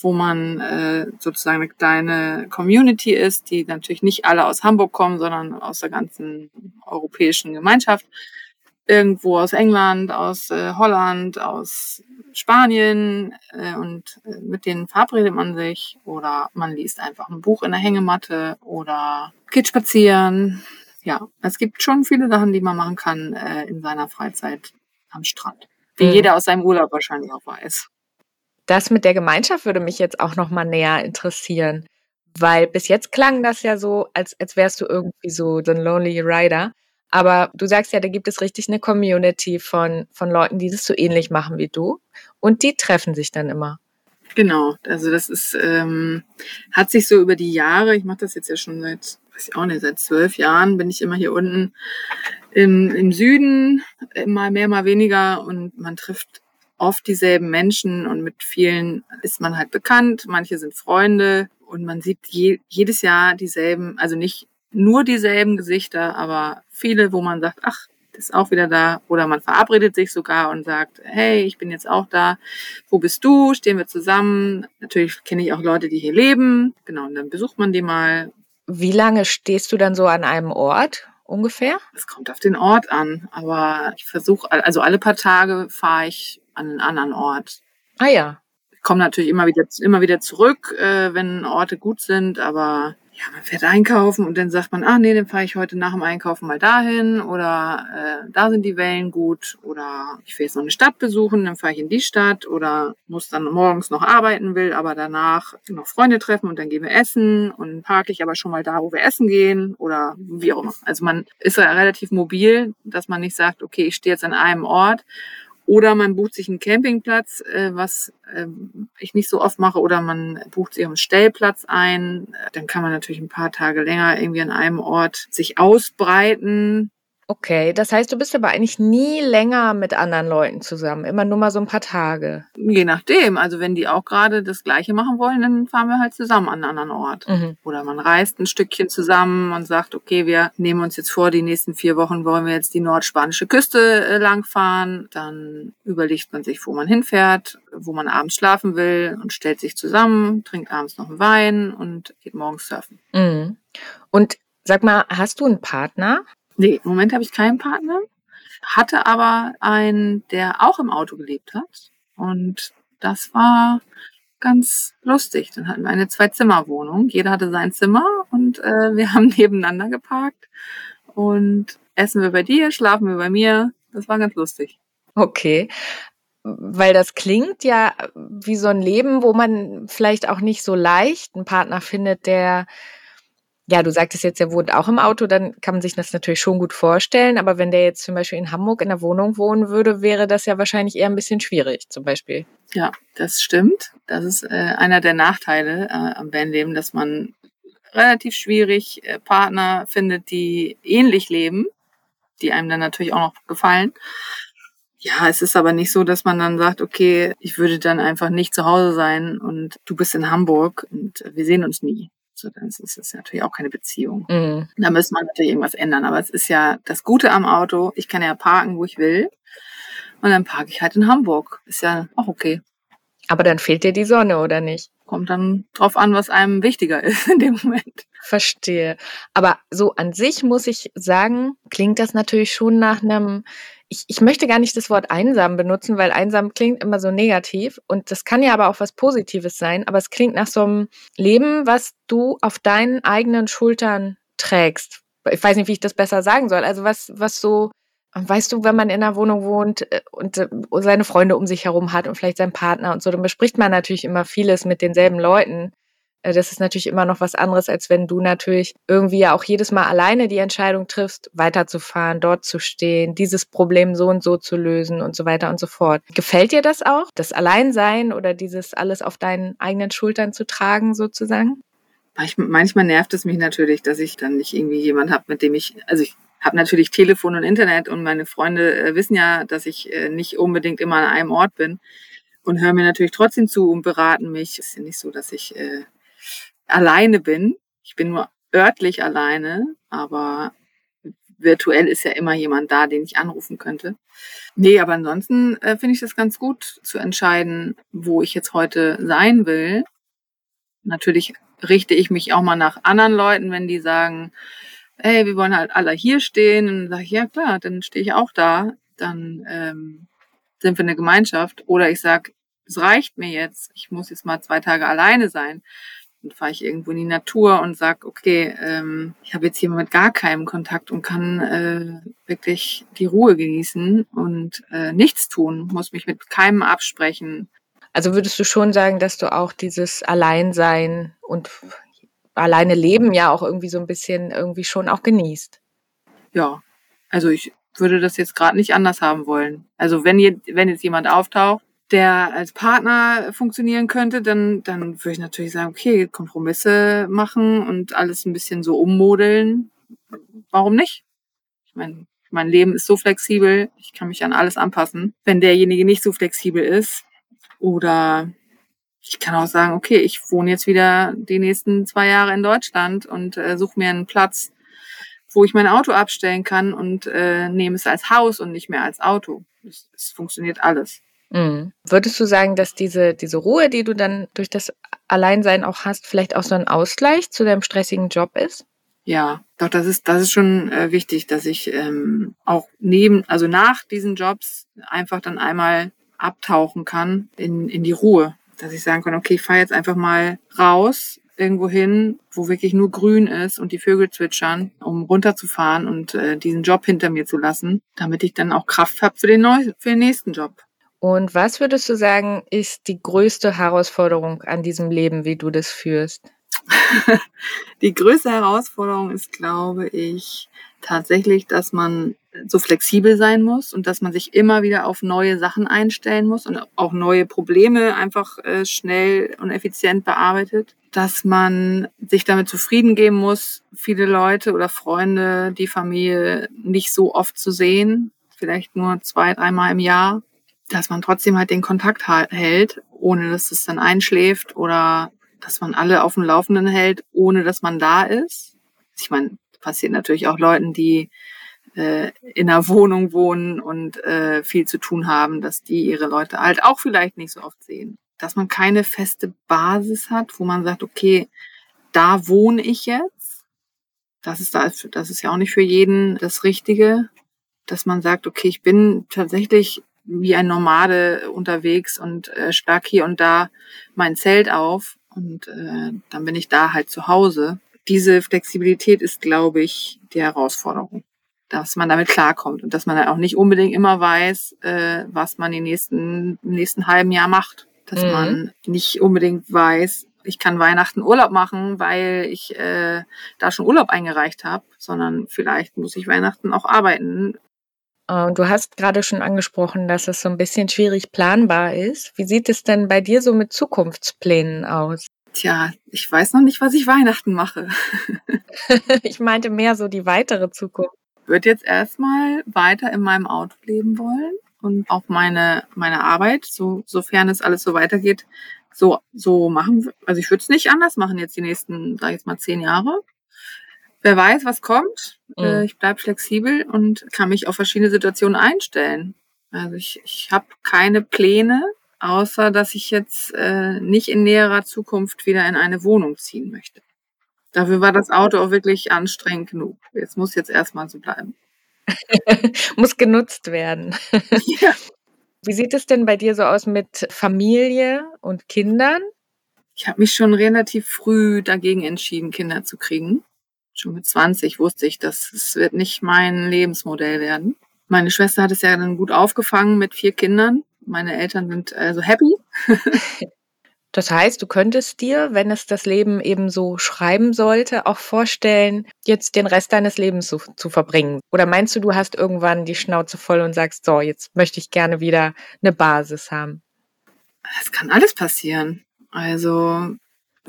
wo man äh, sozusagen eine kleine Community ist, die natürlich nicht alle aus Hamburg kommen, sondern aus der ganzen europäischen Gemeinschaft. Irgendwo aus England, aus äh, Holland, aus Spanien äh, und äh, mit denen verabredet man sich oder man liest einfach ein Buch in der Hängematte oder geht spazieren. Ja, es gibt schon viele Sachen, die man machen kann äh, in seiner Freizeit am Strand. Wie mhm. jeder aus seinem Urlaub wahrscheinlich auch weiß. Das mit der Gemeinschaft würde mich jetzt auch noch mal näher interessieren, weil bis jetzt klang das ja so, als, als wärst du irgendwie so the Lonely Rider. Aber du sagst ja, da gibt es richtig eine Community von, von Leuten, die das so ähnlich machen wie du. Und die treffen sich dann immer. Genau, also das ist, ähm, hat sich so über die Jahre, ich mache das jetzt ja schon seit, weiß ich auch nicht, seit zwölf Jahren bin ich immer hier unten im, im Süden, mal mehr, mal weniger und man trifft oft dieselben Menschen und mit vielen ist man halt bekannt, manche sind Freunde und man sieht je, jedes Jahr dieselben, also nicht nur dieselben Gesichter, aber viele, wo man sagt, ach, das ist auch wieder da oder man verabredet sich sogar und sagt, hey, ich bin jetzt auch da, wo bist du, stehen wir zusammen. Natürlich kenne ich auch Leute, die hier leben, genau, und dann besucht man die mal. Wie lange stehst du dann so an einem Ort? ungefähr? Es kommt auf den Ort an, aber ich versuche, also alle paar Tage fahre ich an einen anderen Ort. Ah ja. Ich komme natürlich immer wieder, immer wieder zurück, äh, wenn Orte gut sind, aber ja, man fährt einkaufen und dann sagt man, ah nee, dann fahre ich heute nach dem Einkaufen mal dahin oder äh, da sind die Wellen gut oder ich will jetzt noch eine Stadt besuchen, dann fahre ich in die Stadt oder muss dann morgens noch arbeiten will, aber danach noch Freunde treffen und dann gehen wir essen und parke ich aber schon mal da, wo wir essen gehen oder wie auch immer. Also man ist ja relativ mobil, dass man nicht sagt, okay, ich stehe jetzt an einem Ort oder man bucht sich einen Campingplatz, äh, was äh, ich nicht so oft mache, oder man bucht sich einen Stellplatz ein. Dann kann man natürlich ein paar Tage länger irgendwie an einem Ort sich ausbreiten. Okay, das heißt, du bist aber eigentlich nie länger mit anderen Leuten zusammen, immer nur mal so ein paar Tage. Je nachdem. Also wenn die auch gerade das Gleiche machen wollen, dann fahren wir halt zusammen an einen anderen Ort. Mhm. Oder man reist ein Stückchen zusammen und sagt, okay, wir nehmen uns jetzt vor, die nächsten vier Wochen wollen wir jetzt die nordspanische Küste äh, langfahren. Dann überlegt man sich, wo man hinfährt, wo man abends schlafen will und stellt sich zusammen, trinkt abends noch einen Wein und geht morgens surfen. Mhm. Und sag mal, hast du einen Partner? Nee, im Moment habe ich keinen Partner. Hatte aber einen, der auch im Auto gelebt hat. Und das war ganz lustig. Dann hatten wir eine Zwei-Zimmer-Wohnung. Jeder hatte sein Zimmer und äh, wir haben nebeneinander geparkt. Und essen wir bei dir, schlafen wir bei mir. Das war ganz lustig. Okay. Weil das klingt ja wie so ein Leben, wo man vielleicht auch nicht so leicht einen Partner findet, der ja, du sagtest jetzt, er wohnt auch im Auto, dann kann man sich das natürlich schon gut vorstellen. Aber wenn der jetzt zum Beispiel in Hamburg in der Wohnung wohnen würde, wäre das ja wahrscheinlich eher ein bisschen schwierig, zum Beispiel. Ja, das stimmt. Das ist äh, einer der Nachteile äh, am Bandleben, dass man relativ schwierig äh, Partner findet, die ähnlich leben, die einem dann natürlich auch noch gefallen. Ja, es ist aber nicht so, dass man dann sagt, okay, ich würde dann einfach nicht zu Hause sein und du bist in Hamburg und wir sehen uns nie. So, dann ist es natürlich auch keine Beziehung. Mhm. Da muss man natürlich irgendwas ändern. Aber es ist ja das Gute am Auto. Ich kann ja parken, wo ich will. Und dann parke ich halt in Hamburg. Ist ja auch okay. Aber dann fehlt dir die Sonne, oder nicht? Kommt dann drauf an, was einem wichtiger ist in dem Moment. Verstehe. Aber so an sich muss ich sagen, klingt das natürlich schon nach einem ich, ich möchte gar nicht das Wort einsam benutzen, weil einsam klingt immer so negativ und das kann ja aber auch was Positives sein, aber es klingt nach so einem Leben, was du auf deinen eigenen Schultern trägst. Ich weiß nicht, wie ich das besser sagen soll. Also was, was so, weißt du, wenn man in einer Wohnung wohnt äh, und äh, seine Freunde um sich herum hat und vielleicht seinen Partner und so, dann bespricht man natürlich immer vieles mit denselben Leuten. Äh, das ist natürlich immer noch was anderes, als wenn du natürlich irgendwie ja auch jedes Mal alleine die Entscheidung triffst, weiterzufahren, dort zu stehen, dieses Problem so und so zu lösen und so weiter und so fort. Gefällt dir das auch, das Alleinsein oder dieses alles auf deinen eigenen Schultern zu tragen sozusagen? manchmal nervt es mich natürlich, dass ich dann nicht irgendwie jemand habe, mit dem ich, also ich habe natürlich Telefon und Internet und meine Freunde äh, wissen ja, dass ich äh, nicht unbedingt immer an einem Ort bin und hören mir natürlich trotzdem zu und beraten mich. Es ist ja nicht so, dass ich äh, alleine bin. Ich bin nur örtlich alleine, aber virtuell ist ja immer jemand da, den ich anrufen könnte. Nee, aber ansonsten äh, finde ich das ganz gut zu entscheiden, wo ich jetzt heute sein will. Natürlich richte ich mich auch mal nach anderen Leuten, wenn die sagen, hey, wir wollen halt alle hier stehen. Und dann sage ich, ja klar, dann stehe ich auch da. Dann ähm, sind wir eine Gemeinschaft. Oder ich sage, es reicht mir jetzt. Ich muss jetzt mal zwei Tage alleine sein. Dann fahre ich irgendwo in die Natur und sag, okay, ähm, ich habe jetzt hier mit gar keinem Kontakt und kann äh, wirklich die Ruhe genießen und äh, nichts tun, muss mich mit keinem absprechen. Also würdest du schon sagen, dass du auch dieses Alleinsein und alleine Leben ja auch irgendwie so ein bisschen irgendwie schon auch genießt? Ja, also ich würde das jetzt gerade nicht anders haben wollen. Also wenn, ihr, wenn jetzt jemand auftaucht, der als Partner funktionieren könnte, dann, dann würde ich natürlich sagen, okay, Kompromisse machen und alles ein bisschen so ummodeln. Warum nicht? Ich meine, mein Leben ist so flexibel, ich kann mich an alles anpassen. Wenn derjenige nicht so flexibel ist oder ich kann auch sagen, okay, ich wohne jetzt wieder die nächsten zwei Jahre in Deutschland und äh, suche mir einen Platz, wo ich mein Auto abstellen kann und äh, nehme es als Haus und nicht mehr als Auto. Es funktioniert alles. Mhm. Würdest du sagen, dass diese, diese Ruhe, die du dann durch das Alleinsein auch hast, vielleicht auch so ein Ausgleich zu deinem stressigen Job ist? Ja, doch, das ist, das ist schon äh, wichtig, dass ich ähm, auch neben, also nach diesen Jobs einfach dann einmal abtauchen kann in, in die Ruhe. Dass ich sagen kann, okay, ich fahre jetzt einfach mal raus, irgendwo hin, wo wirklich nur grün ist und die Vögel zwitschern, um runterzufahren und äh, diesen Job hinter mir zu lassen, damit ich dann auch Kraft habe für den, neu, für den nächsten Job. Und was würdest du sagen, ist die größte Herausforderung an diesem Leben, wie du das führst? die größte Herausforderung ist, glaube ich, tatsächlich, dass man so flexibel sein muss und dass man sich immer wieder auf neue Sachen einstellen muss und auch neue Probleme einfach äh, schnell und effizient bearbeitet. Dass man sich damit zufrieden geben muss, viele Leute oder Freunde, die Familie nicht so oft zu sehen, vielleicht nur zwei, dreimal im Jahr dass man trotzdem halt den Kontakt hält, ohne dass es dann einschläft oder dass man alle auf dem Laufenden hält, ohne dass man da ist. Ich meine, passiert natürlich auch Leuten, die äh, in einer Wohnung wohnen und äh, viel zu tun haben, dass die ihre Leute halt auch vielleicht nicht so oft sehen. Dass man keine feste Basis hat, wo man sagt, okay, da wohne ich jetzt. Das ist, da, das ist ja auch nicht für jeden das Richtige, dass man sagt, okay, ich bin tatsächlich wie ein Nomade unterwegs und äh, stark hier und da mein Zelt auf und äh, dann bin ich da halt zu Hause. Diese Flexibilität ist, glaube ich, die Herausforderung, dass man damit klarkommt und dass man dann auch nicht unbedingt immer weiß, äh, was man im nächsten, im nächsten halben Jahr macht. Dass mhm. man nicht unbedingt weiß, ich kann Weihnachten Urlaub machen, weil ich äh, da schon Urlaub eingereicht habe, sondern vielleicht muss ich Weihnachten auch arbeiten, du hast gerade schon angesprochen, dass es so ein bisschen schwierig planbar ist. Wie sieht es denn bei dir so mit Zukunftsplänen aus? Tja, ich weiß noch nicht, was ich Weihnachten mache. ich meinte mehr so die weitere Zukunft. Ich würde jetzt erstmal weiter in meinem Auto leben wollen und auch meine, meine Arbeit, so, sofern es alles so weitergeht, so, so machen. Also ich würde es nicht anders machen jetzt die nächsten, sag ich jetzt mal, zehn Jahre wer weiß, was kommt. Mhm. Äh, ich bleibe flexibel und kann mich auf verschiedene Situationen einstellen. Also ich, ich habe keine Pläne, außer dass ich jetzt äh, nicht in näherer Zukunft wieder in eine Wohnung ziehen möchte. Dafür war das Auto auch wirklich anstrengend genug. Jetzt muss jetzt erstmal so bleiben. muss genutzt werden. ja. Wie sieht es denn bei dir so aus mit Familie und Kindern? Ich habe mich schon relativ früh dagegen entschieden, Kinder zu kriegen schon mit 20 wusste ich, dass es wird nicht mein Lebensmodell werden. Meine Schwester hat es ja dann gut aufgefangen mit vier Kindern. Meine Eltern sind also happy. Das heißt, du könntest dir, wenn es das Leben eben so schreiben sollte, auch vorstellen, jetzt den Rest deines Lebens zu, zu, verbringen. Oder meinst du, du hast irgendwann die Schnauze voll und sagst, so, jetzt möchte ich gerne wieder eine Basis haben? Es kann alles passieren. Also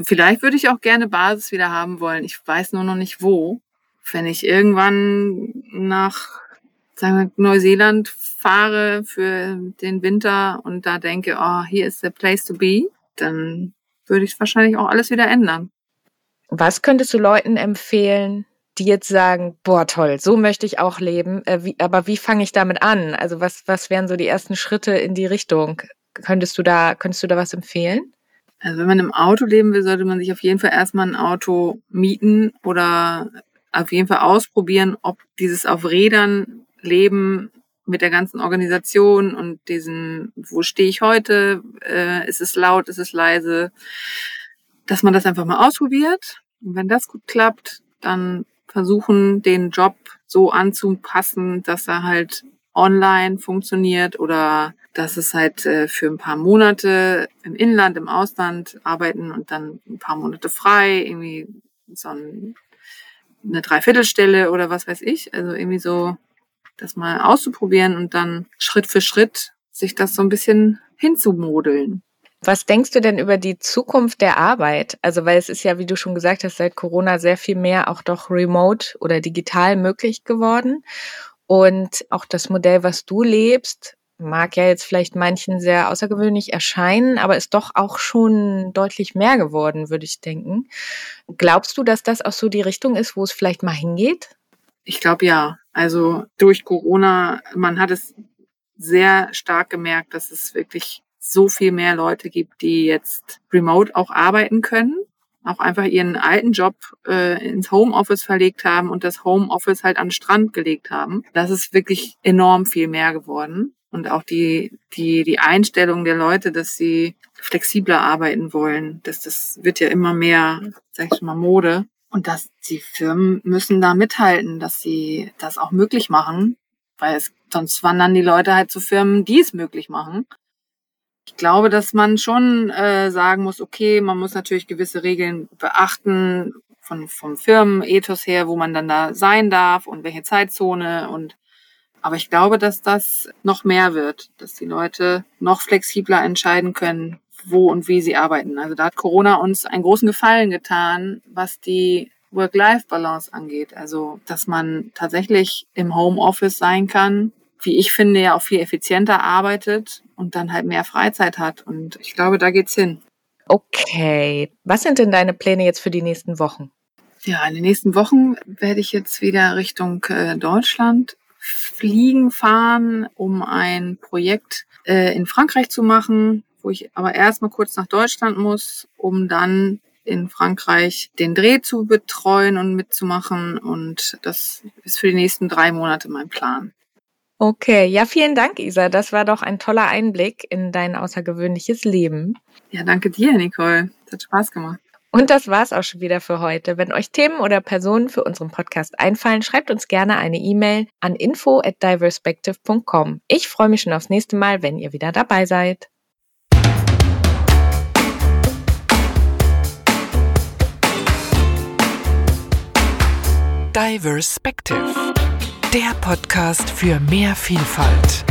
Vielleicht würde ich auch gerne Basis wieder haben wollen. Ich weiß nur noch nicht wo. Wenn ich irgendwann nach sagen wir, Neuseeland fahre für den Winter und da denke, oh, hier ist der place to be, dann würde ich wahrscheinlich auch alles wieder ändern. Was könntest du Leuten empfehlen, die jetzt sagen, boah, toll, so möchte ich auch leben, äh, wie, aber wie fange ich damit an? Also was, was wären so die ersten Schritte in die Richtung? Könntest du da, könntest du da was empfehlen? Also wenn man im Auto leben will, sollte man sich auf jeden Fall erstmal ein Auto mieten oder auf jeden Fall ausprobieren, ob dieses auf Rädern Leben mit der ganzen Organisation und diesen, wo stehe ich heute, äh, ist es laut, ist es leise, dass man das einfach mal ausprobiert. Und wenn das gut klappt, dann versuchen, den Job so anzupassen, dass er halt online funktioniert oder dass es halt äh, für ein paar Monate im Inland, im Ausland arbeiten und dann ein paar Monate frei, irgendwie so ein, eine Dreiviertelstelle oder was weiß ich. Also irgendwie so das mal auszuprobieren und dann Schritt für Schritt sich das so ein bisschen hinzumodeln. Was denkst du denn über die Zukunft der Arbeit? Also, weil es ist ja, wie du schon gesagt hast, seit Corona sehr viel mehr auch doch remote oder digital möglich geworden. Und auch das Modell, was du lebst, mag ja jetzt vielleicht manchen sehr außergewöhnlich erscheinen, aber ist doch auch schon deutlich mehr geworden, würde ich denken. Glaubst du, dass das auch so die Richtung ist, wo es vielleicht mal hingeht? Ich glaube ja. Also durch Corona, man hat es sehr stark gemerkt, dass es wirklich so viel mehr Leute gibt, die jetzt remote auch arbeiten können, auch einfach ihren alten Job äh, ins Homeoffice verlegt haben und das Homeoffice halt an den Strand gelegt haben. Das ist wirklich enorm viel mehr geworden. Und auch die, die, die Einstellung der Leute, dass sie flexibler arbeiten wollen, dass das wird ja immer mehr, sag ich mal, Mode. Und dass die Firmen müssen da mithalten, dass sie das auch möglich machen, weil es, sonst wandern die Leute halt zu Firmen, die es möglich machen. Ich glaube, dass man schon äh, sagen muss, okay, man muss natürlich gewisse Regeln beachten von vom Firmenethos her, wo man dann da sein darf und welche Zeitzone und aber ich glaube, dass das noch mehr wird, dass die Leute noch flexibler entscheiden können, wo und wie sie arbeiten. Also da hat Corona uns einen großen Gefallen getan, was die Work-Life-Balance angeht. Also, dass man tatsächlich im Homeoffice sein kann, wie ich finde, ja auch viel effizienter arbeitet und dann halt mehr Freizeit hat. Und ich glaube, da geht's hin. Okay. Was sind denn deine Pläne jetzt für die nächsten Wochen? Ja, in den nächsten Wochen werde ich jetzt wieder Richtung äh, Deutschland fliegen fahren, um ein Projekt äh, in Frankreich zu machen wo ich aber erstmal kurz nach Deutschland muss, um dann in Frankreich den Dreh zu betreuen und mitzumachen. Und das ist für die nächsten drei Monate mein Plan. Okay, ja, vielen Dank, Isa. Das war doch ein toller Einblick in dein außergewöhnliches Leben. Ja, danke dir, Nicole. Es hat Spaß gemacht. Und das war's auch schon wieder für heute. Wenn euch Themen oder Personen für unseren Podcast einfallen, schreibt uns gerne eine E-Mail an info at diverspective.com. Ich freue mich schon aufs nächste Mal, wenn ihr wieder dabei seid. Diverspective, der Podcast für mehr Vielfalt.